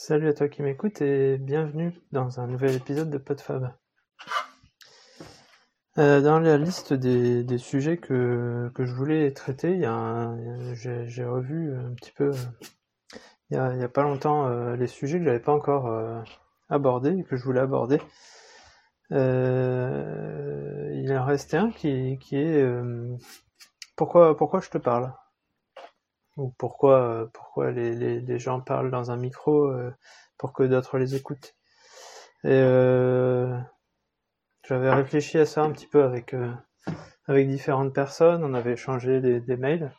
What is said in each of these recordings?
Salut à toi qui m'écoute et bienvenue dans un nouvel épisode de PodFab. Euh, dans la liste des, sujets que, je voulais traiter, a j'ai, revu un petit peu il y a, pas longtemps euh, les sujets que j'avais pas encore euh, abordés et que je voulais aborder. il en restait un qui, qui est pourquoi pourquoi je te parle? Ou pourquoi, euh, pourquoi les, les, gens parlent dans un micro euh, pour que d'autres les écoutent. Euh, j'avais réfléchi à ça un petit peu avec, avec différentes personnes, on avait échangé des, mails,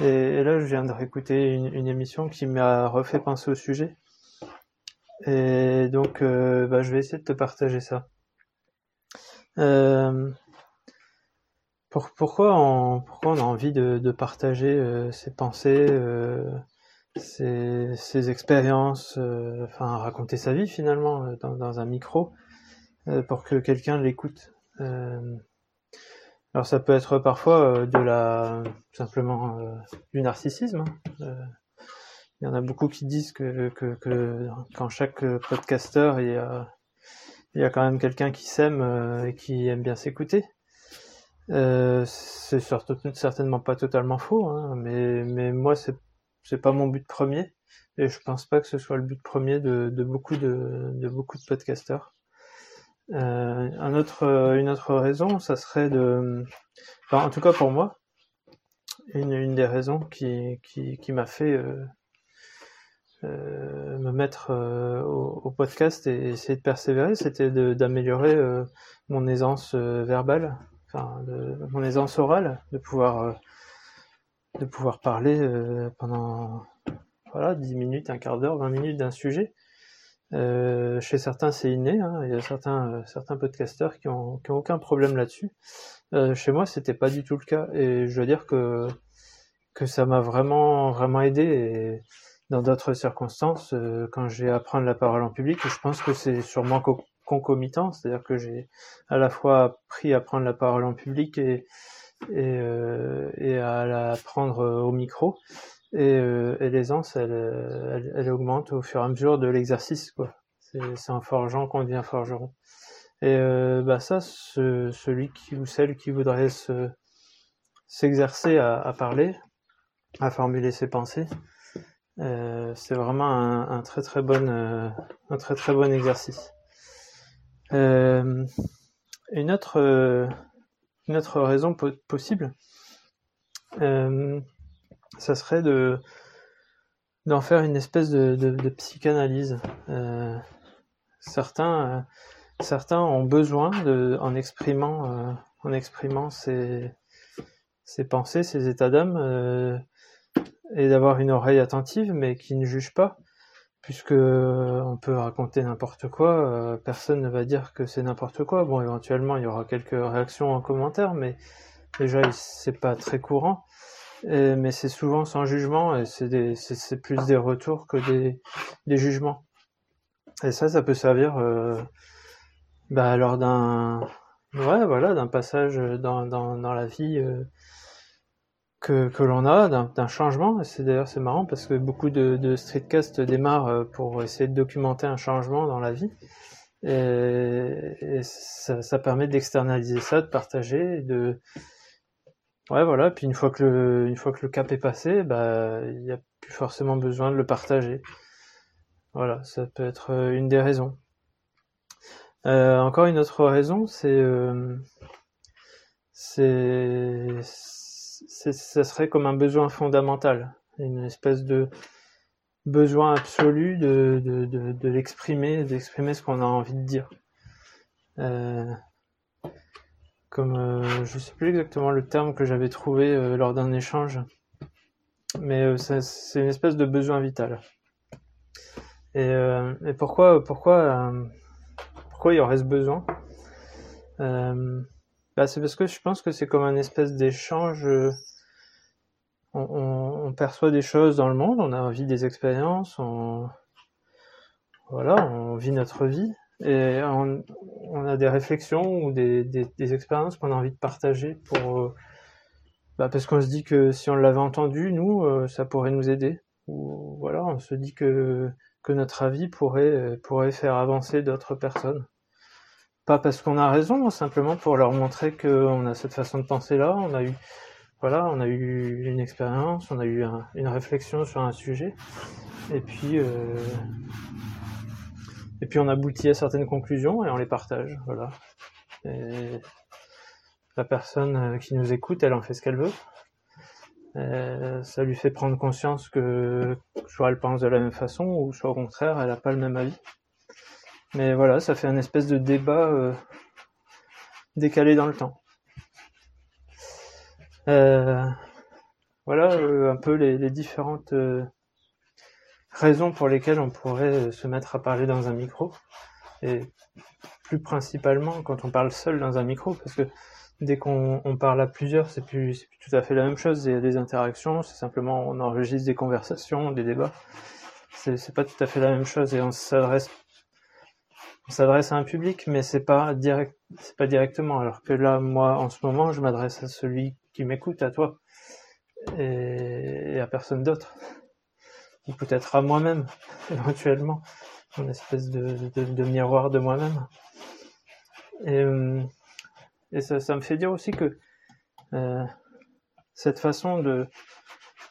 et, là je viens de réécouter une, émission qui m'a refait penser au sujet. Et donc bah, je vais essayer de te partager ça. Pourquoi, on, pourquoi on a envie de, partager euh, ses pensées, euh, ses, ses, expériences, euh, enfin raconter sa vie finalement dans, un micro pour que quelqu'un l'écoute. alors ça peut être parfois de la simplement du narcissisme. Hein. Il y en a beaucoup qui disent que quand chaque podcasteur il y a, il y a quand même quelqu'un qui s'aime et qui aime bien s'écouter. Euh, c'est certainement pas totalement faux, hein, mais, moi c'est pas mon but premier et je pense pas que ce soit le but premier de, beaucoup de, de beaucoup de podcasteurs. Euh, une autre raison, ça serait de, en tout cas pour moi, une, des raisons qui, m'a fait euh, me mettre au, au, podcast et essayer de persévérer, c'était d'améliorer mon aisance verbale enfin, de, mon aisance orale, de pouvoir, euh, de pouvoir parler euh, pendant voilà, 10 minutes, un quart d'heure, 20 minutes d'un sujet. Euh, chez certains, c'est inné. Hein. Il y a certains, certains podcasteurs qui ont, aucun problème là-dessus. Chez moi, c'était pas du tout le cas. Et je dois dire que, ça m'a vraiment, vraiment aidé. Dans d'autres circonstances, quand j'ai à prendre la parole en public, je pense que c'est sûrement concomitant, c'est-à-dire que j'ai à la fois appris à prendre la parole en public et, euh, à la prendre euh, au micro. Et, euh, l'aisance, elle, elle, augmente au fur et à mesure de l'exercice. quoi. C'est en forgeant qu'on devient forgeron. Et bah ça, ce, celui qui ou celle qui voudrait se s'exercer à, parler, à formuler ses pensées, c'est vraiment un, un, très très bon un très très bon exercice. Euh, une autre, euh, une autre raison po possible, euh, ça serait de d'en faire une espèce de, psychanalyse. Certains, certains ont besoin de, en exprimant, en exprimant ses, ses pensées, ses états d'âme, et d'avoir une oreille attentive, mais qui ne juge pas, puisque euh, on peut raconter n'importe quoi, euh, personne ne va dire que c'est n'importe quoi. Bon, éventuellement, il y aura quelques réactions en commentaire, mais déjà, c'est pas très courant. Mais c'est souvent sans jugement, et c'est plus des retours que des, jugements. Et ça, ça peut servir euh, bah, lors d'un ouais, voilà, d'un passage dans, dans, la vie que, que l'on a d'un changement. C'est d'ailleurs c'est marrant parce que beaucoup de, de streetcasts démarrent euh, pour essayer de documenter un changement dans la vie. Et, et ça, ça, permet d'externaliser ça, de partager, de ouais voilà. Puis une fois que le une fois que le cap est passé, bah il n'y a plus forcément besoin de le partager. Voilà, ça peut être euh, une des raisons. Euh, encore une autre raison, c'est euh, c'est ça serait comme un besoin fondamental, une espèce de besoin absolu de, l'exprimer, d'exprimer ce qu'on a envie de dire. Euh, comme euh, je sais plus exactement le terme que j'avais trouvé euh, lors d'un échange, mais c'est une espèce de besoin vital. Et, et pourquoi, pourquoi, pourquoi il y aurait ce besoin? Bah, c'est parce que je pense que c'est comme un espèce d'échange. Euh, on, perçoit des choses dans le monde, on a envie des expériences, on, voilà, on vit notre vie et on, a des réflexions ou des, expériences qu'on a envie de partager pour, euh, bah, parce qu'on se dit que si on l'avait entendu, nous, euh, ça pourrait nous aider. Ou voilà, on se dit que notre avis pourrait faire avancer d'autres personnes. Pas parce qu'on a raison, simplement pour leur montrer qu'on a cette façon de penser là, on a eu, voilà, on a eu une expérience, on a eu une réflexion sur un sujet, et puis, euh, et puis on aboutit à certaines conclusions et on les partage, voilà. La personne qui nous écoute, elle en fait ce qu'elle veut. Euh, ça lui fait prendre conscience que soit elle pense de la même façon, ou soit au contraire, elle n'a pas le même avis. Mais voilà, ça fait un espèce de débat euh, décalé dans le temps. Euh, voilà un peu les, différentes raisons pour lesquelles on pourrait se mettre à parler dans un micro. Et plus principalement quand on parle seul dans un micro, parce que dès qu'on parle à plusieurs, c'est plus, plus, tout à fait la même chose. Il y a des interactions, c'est simplement on enregistre des conversations, des débats. C'est pas tout à fait la même chose et on s'adresse on s'adresse à un public, mais c'est pas direct, c'est pas directement. Alors que là, moi, en ce moment, je m'adresse à celui qui m'écoute, à toi, et, à personne d'autre, ou peut-être à moi-même, éventuellement, une espèce de, de, miroir de moi-même. Et, euh, et ça, ça, me fait dire aussi que euh, cette façon de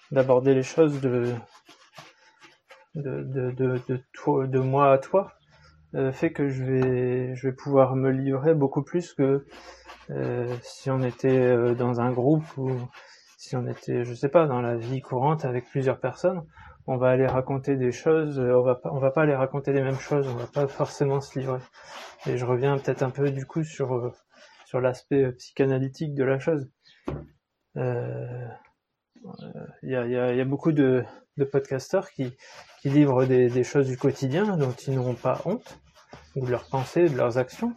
d'aborder les choses de de, de, de, de, toi, de moi à toi fait que je vais je vais pouvoir me livrer beaucoup plus que euh, si on était euh, dans un groupe ou si on était je sais pas dans la vie courante avec plusieurs personnes on va aller raconter des choses on va pas on va pas aller raconter les mêmes choses on va pas forcément se livrer et je reviens peut-être un peu du coup sur euh, sur l'aspect euh, psychanalytique de la chose. Il euh, y, a, y, a, y, a, beaucoup de, de podcasteurs qui, qui livrent des, des, choses du quotidien dont ils n'auront pas honte, ou de leurs pensées, de leurs actions,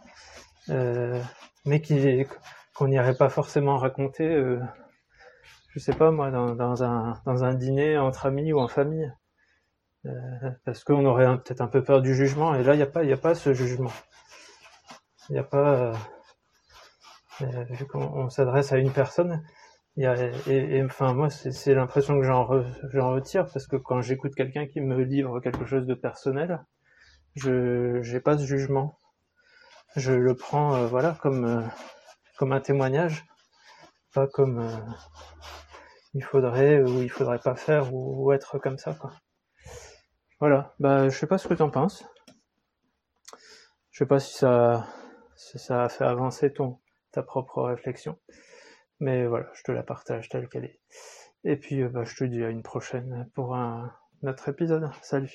euh, mais qui qu'on n'irait pas forcément raconter, euh, je sais pas moi, dans, un, dans un dîner entre amis ou en famille. Euh, parce qu'on aurait peut-être un peu peur du jugement, et là, il n'y a, pas, a pas ce jugement. Il n'y a pas euh, vu qu'on s'adresse à une personne. Et, et, enfin, moi, c'est l'impression que j'en retire parce que quand j'écoute quelqu'un qui me livre quelque chose de personnel, je j'ai pas ce jugement. Je le prends, euh, voilà, comme euh, comme un témoignage, pas comme euh, il faudrait ou il faudrait pas faire ou, ou, être comme ça, quoi. Voilà. Bah, je sais pas ce que t'en penses. Je sais pas si ça si ça a fait avancer ton ta propre réflexion. Mais voilà, je te la partage telle qu'elle est. Et puis, euh, bah, je te dis à une prochaine pour un autre épisode. Salut